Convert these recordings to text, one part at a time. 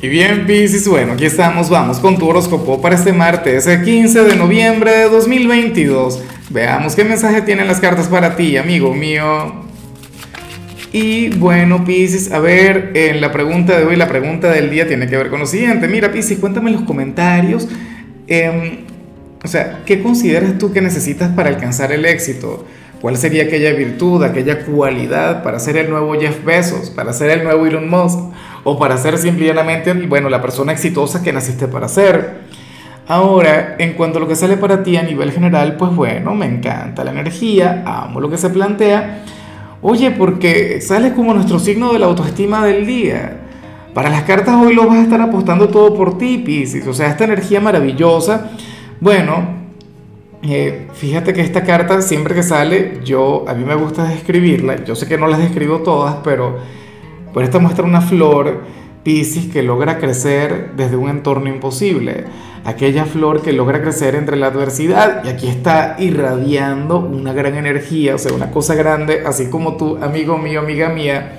Y bien, Piscis, bueno, aquí estamos, vamos con tu horóscopo para este martes, el 15 de noviembre de 2022. Veamos qué mensaje tienen las cartas para ti, amigo mío. Y bueno, Piscis, a ver, en la pregunta de hoy, la pregunta del día tiene que ver con lo siguiente. Mira, Piscis, cuéntame en los comentarios, em, o sea, ¿qué consideras tú que necesitas para alcanzar el éxito? ¿Cuál sería aquella virtud, aquella cualidad para ser el nuevo Jeff Bezos, para ser el nuevo Elon Musk o para ser simplemente, bueno, la persona exitosa que naciste para ser? Ahora, en cuanto a lo que sale para ti a nivel general, pues bueno, me encanta la energía, amo lo que se plantea. Oye, porque sales como nuestro signo de la autoestima del día. Para las cartas hoy lo vas a estar apostando todo por ti, Pisces. O sea, esta energía maravillosa. Bueno, eh, fíjate que esta carta siempre que sale, yo a mí me gusta describirla. Yo sé que no las describo todas, pero por esta muestra una flor Piscis que logra crecer desde un entorno imposible. Aquella flor que logra crecer entre la adversidad y aquí está irradiando una gran energía, o sea, una cosa grande, así como tú, amigo mío, amiga mía,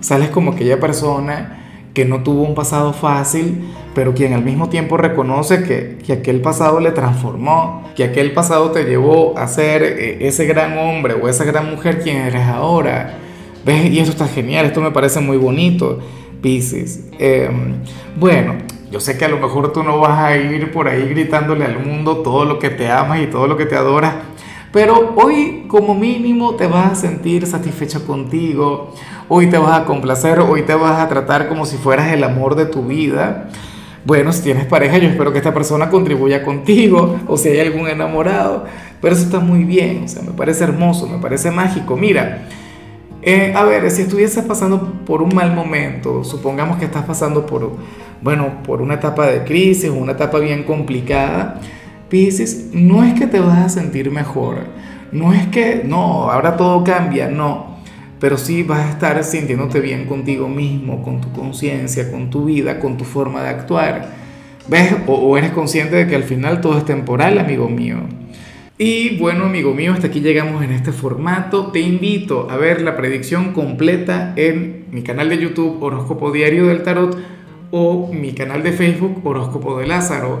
sales como aquella persona que no tuvo un pasado fácil, pero quien al mismo tiempo reconoce que, que, aquel pasado le transformó, que aquel pasado te llevó a ser eh, ese gran hombre o esa gran mujer quien eres ahora. ¿Ves? Y eso está genial, esto me parece muy bonito, Pisces. Em, bueno, yo sé que a lo mejor tú no vas a ir por ahí gritándole al mundo todo lo que te amas y todo lo que te adoras, pero hoy como mínimo te vas a sentir satisfecha contigo, hoy te vas a complacer, hoy te vas a tratar como si fueras el amor de tu vida. Bueno, si tienes pareja, yo espero que esta persona contribuya contigo o si hay algún enamorado, pero eso está muy bien, o sea, me parece hermoso, me parece mágico. Mira, eh, a ver, si estuvieses pasando por un mal momento, supongamos que estás pasando por, bueno, por una etapa de crisis, una etapa bien complicada, Pisces, no es que te vas a sentir mejor, no es que, no, ahora todo cambia, no, pero sí vas a estar sintiéndote bien contigo mismo, con tu conciencia, con tu vida, con tu forma de actuar. ¿Ves? O, o, eres consciente de que al final todo es temporal, amigo mío. Y bueno, amigo mío, hasta aquí llegamos en este formato. Te invito a ver la predicción completa en mi canal de YouTube Horóscopo Diario del Tarot o mi canal de Facebook Horóscopo de Lázaro.